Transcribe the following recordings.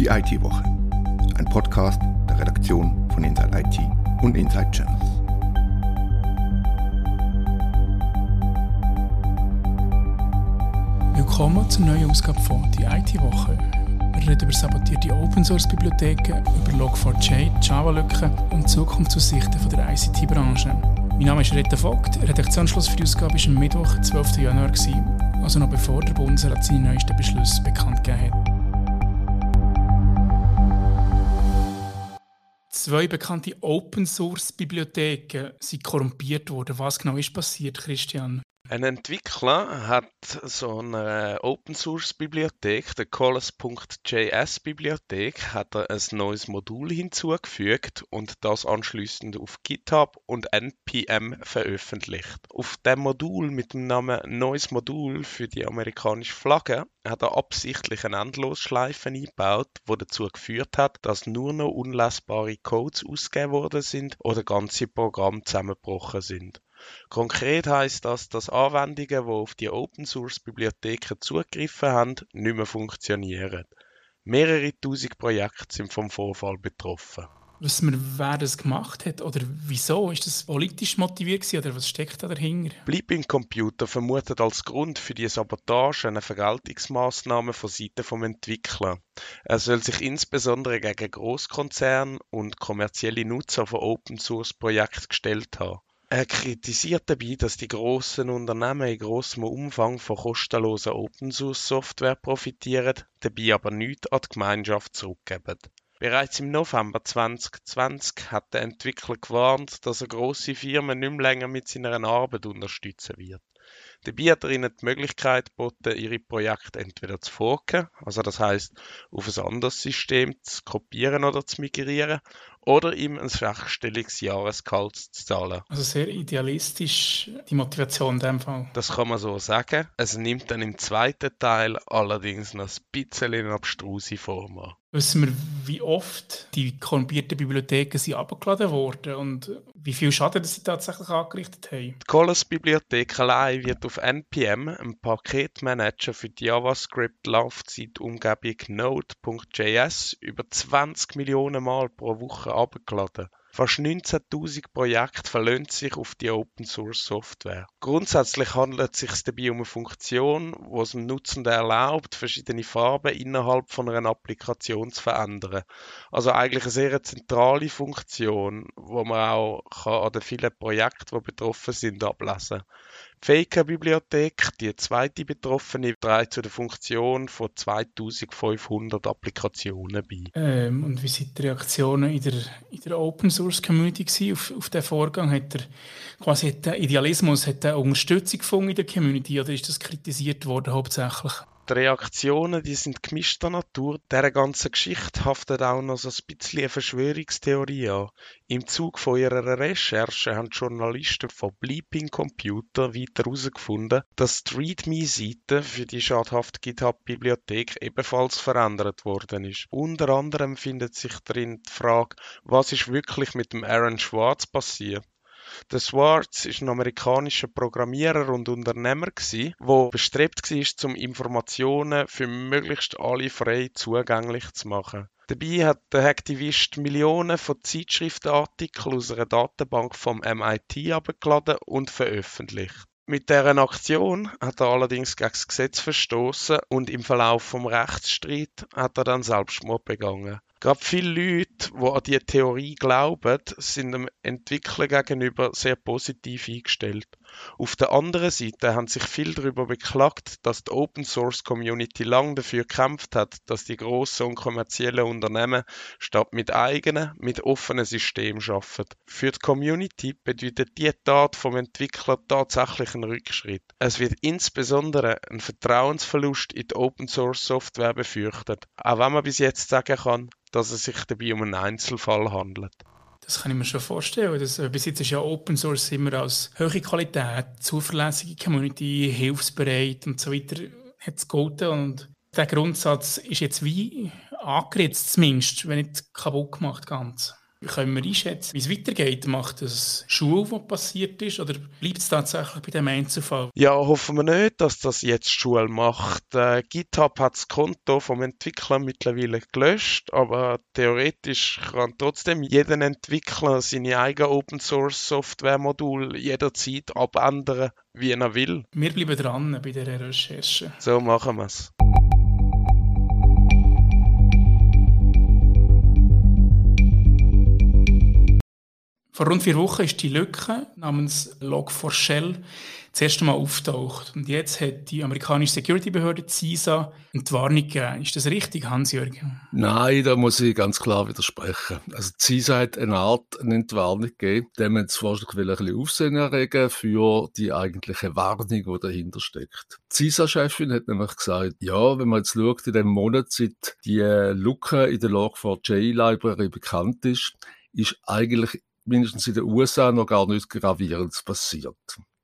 Die IT-Woche. Ein Podcast der Redaktion von Inside IT und Inside Channels. Willkommen zur neuen Ausgabe von Die IT-Woche. Wir reden über sabotierte Open-Source-Bibliotheken, über Log4j, Java-Lücken und Zukunftsaussichten der ICT-Branche. Mein Name ist Rita Vogt. Redaktionsschluss für die Ausgabe war am Mittwoch, 12. Januar, also noch bevor der Bundesrat seine neuesten Beschlüsse bekannt gegeben hat. Zwei bekannte Open-Source-Bibliotheken sind korrumpiert worden. Was genau ist passiert, Christian? Ein Entwickler hat so eine Open Source Bibliothek, der Colors.js Bibliothek, hat er ein neues Modul hinzugefügt und das anschließend auf GitHub und npm veröffentlicht. Auf dem Modul mit dem Namen Neues Modul für die amerikanische Flagge hat er absichtlich eine Endlosschleife eingebaut, wo dazu geführt hat, dass nur noch unlesbare Codes ausgegeben worden sind oder ganze Programme zusammengebrochen sind. Konkret heißt das, dass Anwendungen, die auf die Open-Source-Bibliotheken zugegriffen haben, nicht mehr funktionieren. Mehrere tausend Projekte sind vom Vorfall betroffen. Wissen wir, wer das gemacht hat oder wieso? Ist das politisch motiviert gewesen, oder was steckt da dahinter? Bleeping Computer vermutet als Grund für die Sabotage eine Vergeltungsmaßnahme von Seiten vom Entwickler. Er soll sich insbesondere gegen Großkonzerne und kommerzielle Nutzer von Open Source Projekten gestellt haben. Er kritisiert dabei, dass die grossen Unternehmen in grossem Umfang von kostenloser Open-Source-Software profitieren, dabei aber nichts an die Gemeinschaft zurückgeben. Bereits im November 2020 hat der Entwickler gewarnt, dass er grosse Firmen nicht mehr länger mit seiner Arbeit unterstützen wird. Dabei hat er ihnen die Möglichkeit geboten, ihre Projekte entweder zu forken, also das heißt auf ein anderes System zu kopieren oder zu migrieren, oder ihm ein sechsstelliges Jahresgehalt zu zahlen. Also sehr idealistisch die Motivation in dem Fall. Das kann man so sagen. Es nimmt dann im zweiten Teil allerdings noch ein bisschen eine abstruse Form an. Wissen wir, wie oft die korrumpierten Bibliotheken sind abgeladen wurden und wie viel Schaden sie tatsächlich angerichtet haben? Die Colas-Bibliothek allein wird auf NPM, einem Paketmanager für die JavaScript-Laufzeitumgebung Node.js, über 20 Millionen Mal pro Woche abgeladen. Fast 19.000 Projekte verlassen sich auf die Open-Source-Software. Grundsätzlich handelt es sich dabei um eine Funktion, die es dem Nutzenden erlaubt, verschiedene Farben innerhalb von einer Applikation zu verändern. Also eigentlich eine sehr zentrale Funktion, wo man auch an den vielen Projekten, die betroffen sind, ablesen kann. Faker-Bibliothek, die zweite Betroffene, trägt zu der Funktion von 2500 Applikationen bei. Ähm, und wie sind die Reaktionen in der, in der Open-Source-Community auf, auf diesen Vorgang? Hat der, quasi hat der Idealismus hat der Unterstützung gefunden in der Community oder ist das kritisiert worden hauptsächlich? Die Reaktionen die sind gemischter Natur. Dieser ganzen Geschichte haftet auch noch so ein bisschen eine Verschwörungstheorie an. Im Zug von ihrer Recherche haben Journalisten von Bleeping Computer weiter herausgefunden, dass die README-Seite für die schadhafte GitHub-Bibliothek ebenfalls verändert worden ist. Unter anderem findet sich darin die Frage, was ist wirklich mit dem Aaron Schwartz passiert. Der Swartz ist ein amerikanischer Programmierer und Unternehmer der bestrebt war, um Informationen für möglichst alle frei zugänglich zu machen. Dabei hat der Aktivist Millionen von Zeitschriftenartikeln aus einer Datenbank vom MIT abgeladen und veröffentlicht. Mit deren Aktion hat er allerdings gegen das Gesetz verstoßen und im Verlauf vom Rechtsstreit hat er dann Selbstmord begangen. Gerade viele Leute, die an diese Theorie glauben, sind dem Entwickler gegenüber sehr positiv eingestellt. Auf der anderen Seite haben sich viele darüber beklagt, dass die Open Source Community lange dafür gekämpft hat, dass die grossen und kommerziellen Unternehmen statt mit eigenen, mit offenen Systemen arbeiten. Für die Community bedeutet die Tat vom Entwickler tatsächlich einen Rückschritt. Es wird insbesondere ein Vertrauensverlust in die Open Source Software befürchtet, auch wenn man bis jetzt sagen kann, dass es sich dabei um einen Einzelfall handelt. Das kann ich mir schon vorstellen. Das, äh, bis jetzt ist ja Open Source immer als hohe Qualität, zuverlässige Community, hilfsbereit und so weiter hat es gelten. Und der Grundsatz ist jetzt wie angeritzt zumindest, wenn nicht kaputt gemacht ganz. Wie können wir einschätzen, wie es weitergeht? Macht das Schule, was passiert ist, oder bleibt es tatsächlich bei dem Einzelfall? Ja, hoffen wir nicht, dass das jetzt Schule macht. Äh, GitHub hat das Konto vom Entwickler mittlerweile gelöscht, aber theoretisch kann trotzdem jeder Entwickler seine eigene Open Source Software Modul jederzeit abändern, wie er will. Wir bleiben dran bei dieser Recherche. So machen wir es. Vor rund vier Wochen ist die Lücke namens Log4Shell das erste Mal auftaucht. Und jetzt hat die amerikanische Security-Behörde CISA eine Warnung gegeben. Ist das richtig, Hans-Jürgen? Nein, da muss ich ganz klar widersprechen. Also CISA hat eine Art eine Entwarnung gegeben, dem man wahrscheinlich ein bisschen Aufsehen erregen für die eigentliche Warnung, die dahinter steckt. Die CISA-Chefin hat nämlich gesagt, ja, wenn man jetzt schaut, in dem Monat, seit die Lücke in der Log4j-Library bekannt ist, ist eigentlich mindestens in den USA noch gar nichts Gravierendes passiert.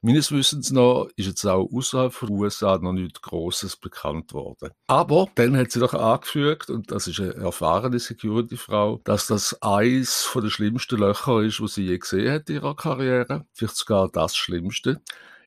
Meines Wissens noch ist jetzt auch außerhalb von USA noch nichts Großes bekannt worden. Aber dann hat sie doch angefügt, und das ist eine erfahrene Security-Frau, dass das eins den schlimmsten Löcher ist, was sie je gesehen hat in ihrer Karriere. Vielleicht sogar das Schlimmste.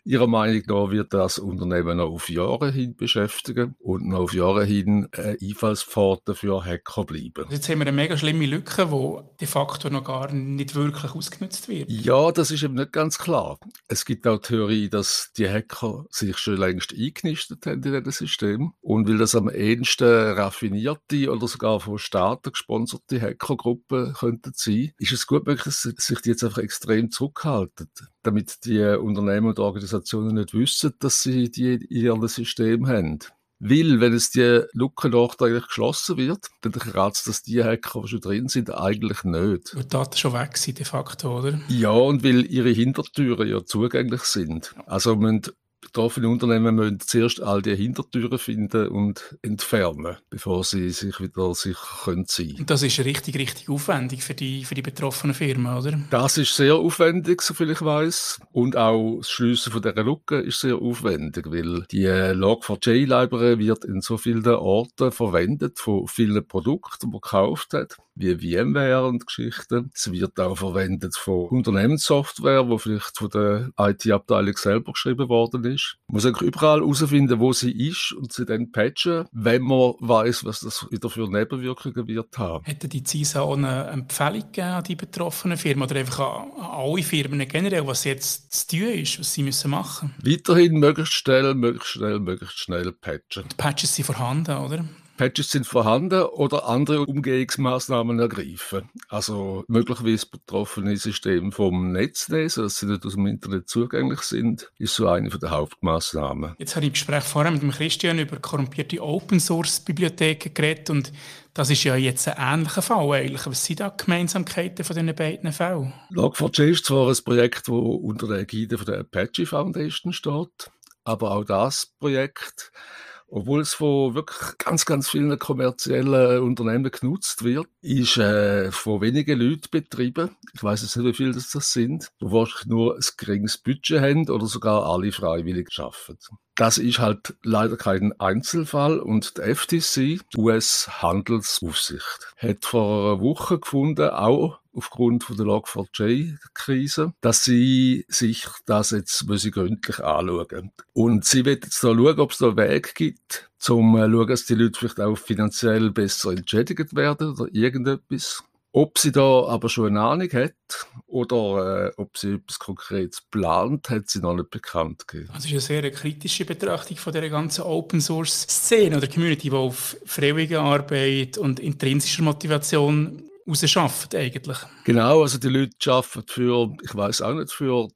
Ihrer Meinung nach wird das Unternehmen noch auf Jahre hin beschäftigen und noch auf Jahre hin eine Einfallspforte für Hacker bleiben. Jetzt haben wir eine mega schlimme Lücke, die de facto noch gar nicht wirklich ausgenutzt wird. Ja, das ist eben nicht ganz klar. Es gibt auch Theorie, dass die Hacker sich schon längst eingenistet haben in diesem System und weil das am ehesten raffinierte oder sogar von Staaten gesponserte Hackergruppen könnten sein, ist es gut möglich, dass sich die jetzt einfach extrem zurückhalten damit die Unternehmen und Organisationen nicht wissen, dass sie die in ihrem System haben. Weil, wenn es die Lücke nachträglich geschlossen wird, dann kratzt das die Hacker, die schon drin sind, eigentlich nicht. Weil die Daten schon weg sind, de facto, oder? Ja, und weil ihre Hintertüren ja zugänglich sind. Also man betroffene Unternehmen müssen zuerst all die Hintertüren finden und entfernen, bevor sie sich wieder sicher können sein. Und das ist richtig, richtig aufwendig für die, für die betroffenen Firmen, oder? Das ist sehr aufwendig, soviel ich weiß. Und auch das Schliessen von dieser Lücke ist sehr aufwendig, weil die Log4j-Library wird in so vielen Orten verwendet von vielen Produkten, die man gekauft hat wie VMware und Geschichten. Es wird auch verwendet von Unternehmenssoftware, wo vielleicht von der IT-Abteilung selber geschrieben worden ist. Man muss eigentlich überall herausfinden, wo sie ist und sie dann patchen, wenn man weiß, was das wieder für Nebenwirkungen wird haben. Hätte die CISA auch eine Empfehlung gegeben an die betroffenen Firmen oder einfach an alle Firmen generell, was jetzt zu tun ist, was sie müssen machen? Weiterhin möglichst schnell, möglichst schnell, möglichst schnell patchen. Die Patches sind vorhanden, oder? Patches sind vorhanden oder andere Umgehungsmaßnahmen ergreifen. Also möglicherweise betroffene Systeme vom Netz nehmen, sodass sie nicht aus dem Internet zugänglich sind, ist so eine der Hauptmaßnahmen. Jetzt habe ich im Gespräch vorher mit dem Christian über korrumpierte Open-Source-Bibliotheken geredet und das ist ja jetzt ein ähnlicher Fall eigentlich. Was sind da die Gemeinsamkeiten von diesen beiden Fällen? Log4j ist zwar ein Projekt, das unter der Ägide der Apache Foundation steht, aber auch das Projekt obwohl es von wirklich ganz, ganz vielen kommerziellen Unternehmen genutzt wird, ist äh, von wenigen Leuten betrieben. Ich weiß jetzt nicht, wie viele das, das sind, die wahrscheinlich nur ein geringes Budget haben oder sogar alle freiwillig arbeiten. Das ist halt leider kein Einzelfall und die FTC, US-Handelsaufsicht, hat vor einer Woche gefunden, auch aufgrund von der Log4j-Krise, dass sie sich das jetzt müssen gründlich anschauen. Und sie wird jetzt da schauen, ob es da einen Weg gibt, um zu schauen, dass die Leute vielleicht auch finanziell besser entschädigt werden oder irgendetwas. Ob sie da aber schon eine Ahnung hat oder äh, ob sie etwas Konkretes plant, hat sie noch nicht bekannt gegeben. Also ist eine sehr kritische Betrachtung von der ganzen Open Source Szene oder Community, die auf freiwillige Arbeit und intrinsischer Motivation rausschafft eigentlich. Genau, also die Leute arbeiten für, ich weiß auch nicht, für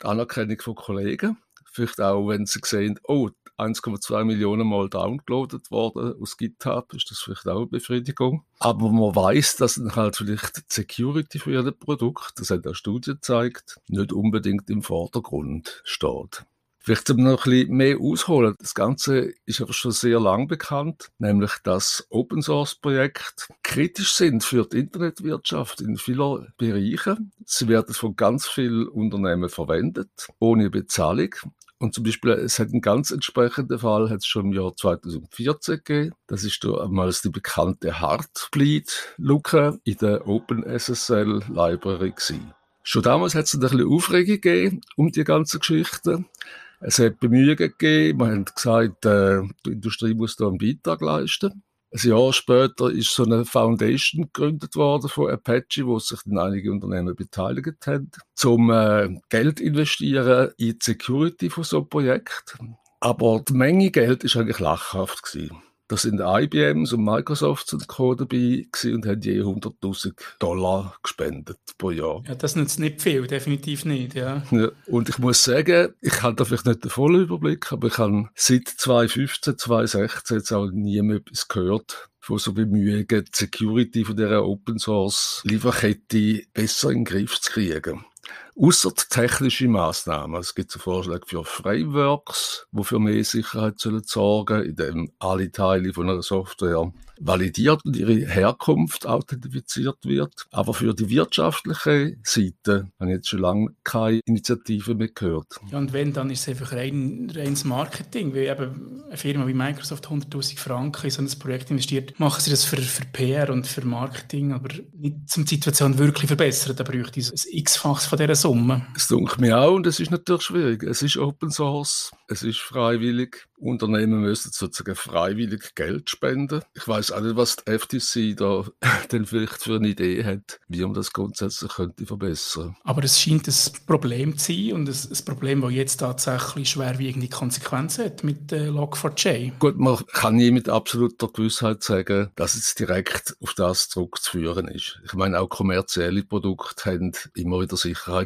die Anerkennung von Kollegen. Vielleicht auch, wenn sie sehen, oh, 1,2 Millionen Mal downloadet worden aus GitHub, ist das vielleicht auch eine Befriedigung. Aber man weiß, dass dann halt vielleicht die Security für ihr Produkt, das hat auch Studie gezeigt, nicht unbedingt im Vordergrund steht. Vielleicht noch ein bisschen mehr ausholen. Das Ganze ist aber schon sehr lang bekannt, nämlich dass Open Source Projekte kritisch sind für die Internetwirtschaft in vielen Bereichen. Sie werden von ganz vielen Unternehmen verwendet, ohne Bezahlung Und zum Beispiel, es hat einen ganz entsprechenden Fall, hat es schon im Jahr 2014 gegeben. Das ist da einmal die bekannte Heartbleed-Luke in der OpenSSL Library gewesen. Schon damals hat es ein bisschen Aufregung gegeben um die ganze Geschichte. Es hat Bemühungen gegeben. Man hat gesagt, äh, die Industrie muss da einen Beitrag leisten. Ein Jahr später ist so eine Foundation gegründet worden von Apache, wo sich dann einige Unternehmen beteiligt haben, zum äh, Geld investieren in die Security von so einem Projekt. Aber die Menge Geld ist eigentlich lachhaft gewesen. Da sind IBMs und Microsoft und Co. dabei und haben je 100.000 Dollar gespendet pro Jahr. Ja, das nützt nicht viel, definitiv nicht, ja. ja. Und ich muss sagen, ich habe da vielleicht nicht den vollen Überblick, aber ich habe seit 2015, 2016 jetzt auch nie mehr etwas gehört von so Bemühungen, die Security von dieser Open Source Lieferkette besser in den Griff zu kriegen. Außer technische Maßnahmen. Es gibt so Vorschläge für Frameworks, die für mehr Sicherheit sollen sorgen, indem alle Teile von einer Software validiert und ihre Herkunft authentifiziert wird. Aber für die wirtschaftliche Seite habe ich jetzt schon lange keine Initiative mehr gehört. Ja, und wenn, dann ist es einfach rein, reines Marketing. Weil eben eine Firma wie Microsoft 100.000 Franken in so ein Projekt investiert, machen sie das für, für PR und für Marketing, aber nicht zum die Situation wirklich verbessern. Da bräuchte es ein x-faches von dieser Summe. Es dunkelt mir auch und es ist natürlich schwierig. Es ist Open Source, es ist freiwillig. Unternehmen müssen sozusagen freiwillig Geld spenden. Ich weiß auch nicht, was die FTC da denn vielleicht für eine Idee hat, wie man das grundsätzlich könnte verbessern. Aber es scheint ein Problem zu sein und ein, Problem, das jetzt tatsächlich schwerwiegende Konsequenzen hat mit äh, Log4j. Gut, man kann nie mit absoluter Gewissheit sagen, dass es direkt auf das zurückzuführen ist. Ich meine, auch kommerzielle Produkte haben immer wieder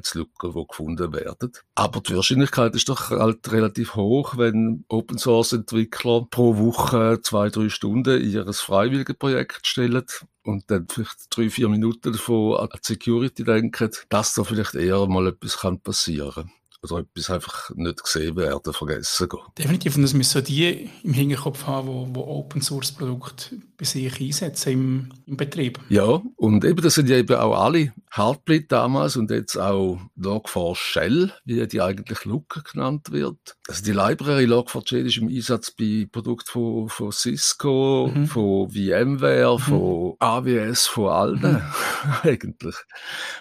Sicherheitslücken, die gefunden werden. Aber die Wahrscheinlichkeit ist doch halt relativ hoch, wenn Open Source-Entwickler pro Woche zwei, drei Stunden in ihr freiwilliges Projekt stellen und dann vielleicht drei, vier Minuten davon an Security denken, dass da vielleicht eher mal etwas passieren kann oder etwas einfach nicht gesehen werden, vergessen gehen. Definitiv, und das müssen die im Hinterkopf haben, wo, wo Open Source Produkte bei sich einsetzen im, im Betrieb. Ja, und eben das sind ja eben auch alle Heartbleed damals und jetzt auch Log4 Shell, wie die eigentlich Looker genannt wird. Also die Library Log4j ist im Einsatz bei Produkten von, von Cisco, mhm. von VMware, mhm. von AWS, von allen mhm. eigentlich,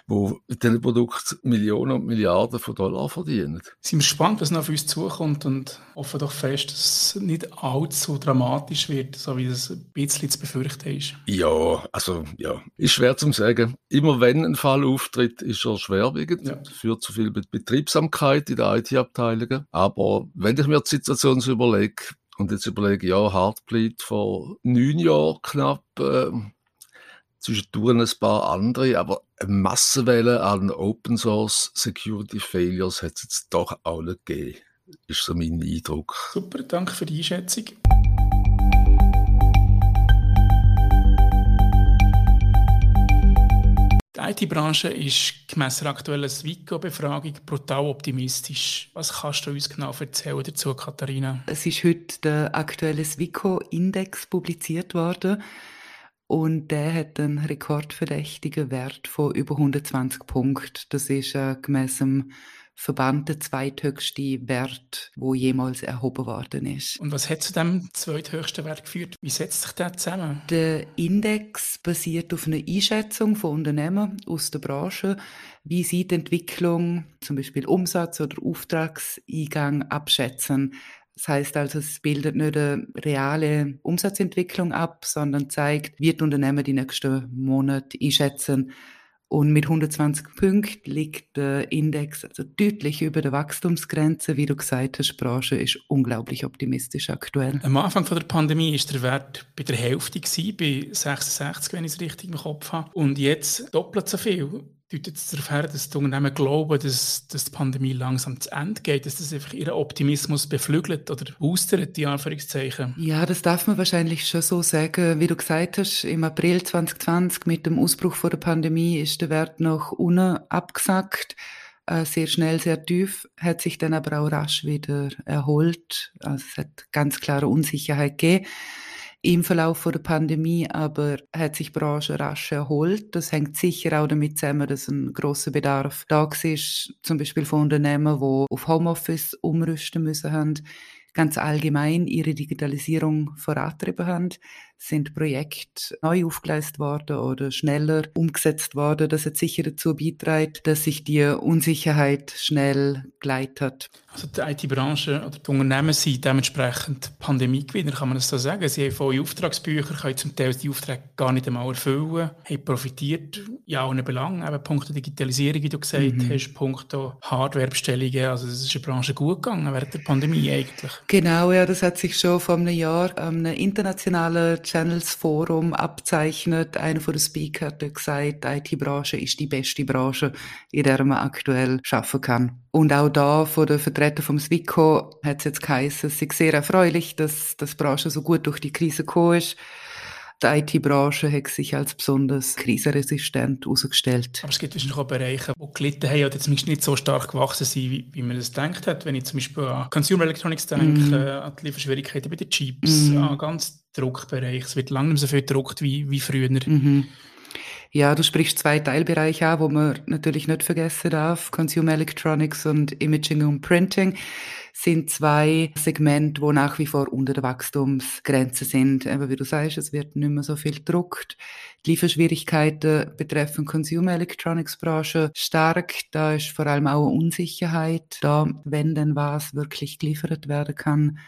wo mit diesen Produkten Millionen und Milliarden von Dollar verdienen verdienen. Sind wir gespannt, was noch auf uns zukommt und hoffen doch fest, dass es nicht allzu dramatisch wird, so wie das ein bisschen zu befürchten ist. Ja, also ja, ist schwer zu sagen. Immer wenn ein Fall auftritt, ist er schwerwiegend, ja. führt zu viel Betriebsamkeit in den IT-Abteilungen. Aber wenn ich mir die Situation so überlege, und jetzt überlege, ja, Heartbleed vor neun Jahren knapp, äh, zwischendurch ein paar andere, aber Massenwelle an Open Source Security Failures hat es jetzt doch auch nicht gegeben. Ist so mein Eindruck. Super, danke für die Einschätzung. Die IT-Branche ist gemäss der aktuellen Swico-Befragung brutal optimistisch. Was kannst du uns genau erzählen dazu, Katharina? Es ist heute der aktuelle Swico-Index publiziert worden. Und der hat einen rekordverdächtigen Wert von über 120 Punkten. Das ist äh, gemäss dem Verband der zweithöchste Wert, wo jemals erhoben worden ist. Und was hat zu dem zweithöchsten Wert geführt? Wie setzt sich der zusammen? Der Index basiert auf einer Einschätzung von Unternehmen aus der Branche, wie sie die Entwicklung, zum Beispiel Umsatz oder Auftragseingang abschätzen. Das heißt also, es bildet nicht eine reale Umsatzentwicklung ab, sondern zeigt, wie die Unternehmen die nächsten Monate einschätzen. Und mit 120 Punkten liegt der Index also deutlich über der Wachstumsgrenze. Wie du gesagt hast, die Branche ist unglaublich optimistisch aktuell. Am Anfang der Pandemie ist der Wert bei der Hälfte bei 66, wenn ich es richtig im Kopf habe. Und jetzt doppelt so viel deutet es darauf her, dass die Unternehmen glauben, dass, dass die Pandemie langsam zu Ende geht, dass das einfach ihren Optimismus beflügelt oder boostert, die Anführungszeichen? Ja, das darf man wahrscheinlich schon so sagen. Wie du gesagt hast, im April 2020 mit dem Ausbruch der Pandemie ist der Wert noch unten abgesackt. Äh, sehr schnell, sehr tief, hat sich dann aber auch rasch wieder erholt. Also es hat ganz klare Unsicherheit gegeben. Im Verlauf der Pandemie, aber hat sich die Branche rasch erholt. Das hängt sicher auch damit zusammen, dass ein großer Bedarf da ist, zum Beispiel von Unternehmen, die auf Homeoffice umrüsten müssen haben ganz allgemein ihre Digitalisierung vorantrieben haben, sind Projekte neu aufgeleistet worden oder schneller umgesetzt worden. Das hat sicher dazu beiträgt, dass sich die Unsicherheit schnell gleitet. Also die IT-Branche oder die Unternehmen sind dementsprechend Pandemiegewinner, kann man das so sagen. Sie haben volle Auftragsbücher, können zum Teil die Aufträge gar nicht einmal erfüllen, haben profitiert in allen Belangen, eben punkto Digitalisierung, wie du gesagt mhm. hast, punkto Hardwarebestellungen. Also es ist der Branche gut gegangen während der Pandemie eigentlich. Genau, ja, das hat sich schon vor einem Jahr am internationalen Channels Forum abzeichnet. Einer von den Speaker hat gesagt, die IT-Branche ist die beste Branche, in der man aktuell arbeiten kann. Und auch da von den Vertretern vom SWICO hat es jetzt geheißen, es ist sehr erfreulich, dass, die Branche so gut durch die Krise gekommen ist. Die IT-Branche hat sich als besonders krisenresistent herausgestellt. Aber es gibt wahrscheinlich auch Bereiche, die gelitten haben oder zumindest nicht so stark gewachsen sind, wie, wie man es denkt hat. Wenn ich zum Beispiel an Consumer Electronics denke, mm. an die Lieferschwierigkeiten bei den Chips, mm. an ganz Druckbereich. Es wird lange nicht mehr so viel gedruckt wie, wie früher. Mm Ja, du sprichst zwei Teilbereiche an, wo man natürlich nicht vergessen darf. Consumer Electronics und Imaging und Printing sind zwei Segmente, wo nach wie vor unter der Wachstumsgrenze sind. Aber wie du sagst, es wird nicht mehr so viel gedruckt. Die Lieferschwierigkeiten betreffen Consumer Electronics Branche stark. Da ist vor allem auch Unsicherheit da, wenn denn was wirklich geliefert werden kann.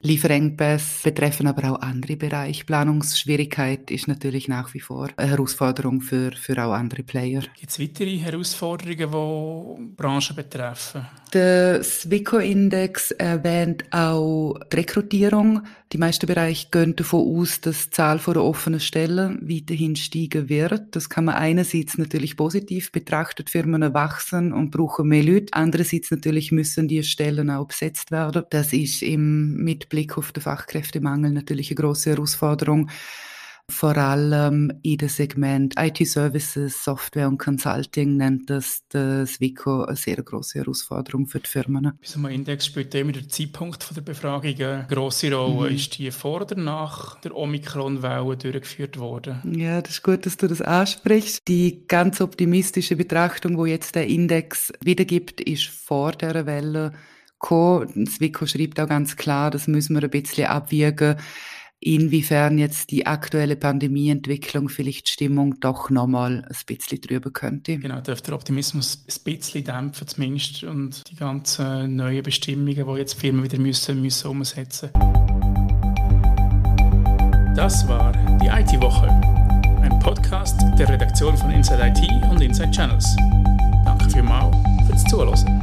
Lieferengpässe betreffen aber auch andere Bereiche. Planungsschwierigkeit ist natürlich nach wie vor eine Herausforderung für, für auch andere Player. Gibt es weitere Herausforderungen, die Branchen betreffen? Der Swico-Index erwähnt auch die Rekrutierung. Die meisten Bereiche gehen davon aus, dass die Zahl der offenen Stellen weiterhin steigen wird. Das kann man einerseits natürlich positiv betrachten. Firmen wachsen und brauchen mehr Leute. Andererseits natürlich müssen die Stellen auch besetzt werden. Das ist im, mit Blick auf den Fachkräftemangel natürlich eine große Herausforderung vor allem in dem Segment IT-Services, Software und Consulting nennt das das WICO eine sehr große Herausforderung für die Firmen. So einem Index spielt immer der Zeitpunkt der Befragung eine grosse Rolle. Mhm. Ist die vor oder nach der Omikron-Welle durchgeführt worden? Ja, das ist gut, dass du das ansprichst. Die ganz optimistische Betrachtung, wo jetzt der Index wiedergibt, ist vor der Welle gekommen. WICO schreibt auch ganz klar, das müssen wir ein bisschen abwiegen inwiefern jetzt die aktuelle Pandemieentwicklung vielleicht die Stimmung doch nochmal ein bisschen drüber könnte. Genau, dürfte der Optimismus ein bisschen dämpfen zumindest und die ganzen neuen Bestimmungen, die jetzt Firmen wieder müssen, müssen umsetzen Das war die IT-Woche, ein Podcast der Redaktion von Inside IT und Inside Channels. Danke vielmals fürs Zuhören.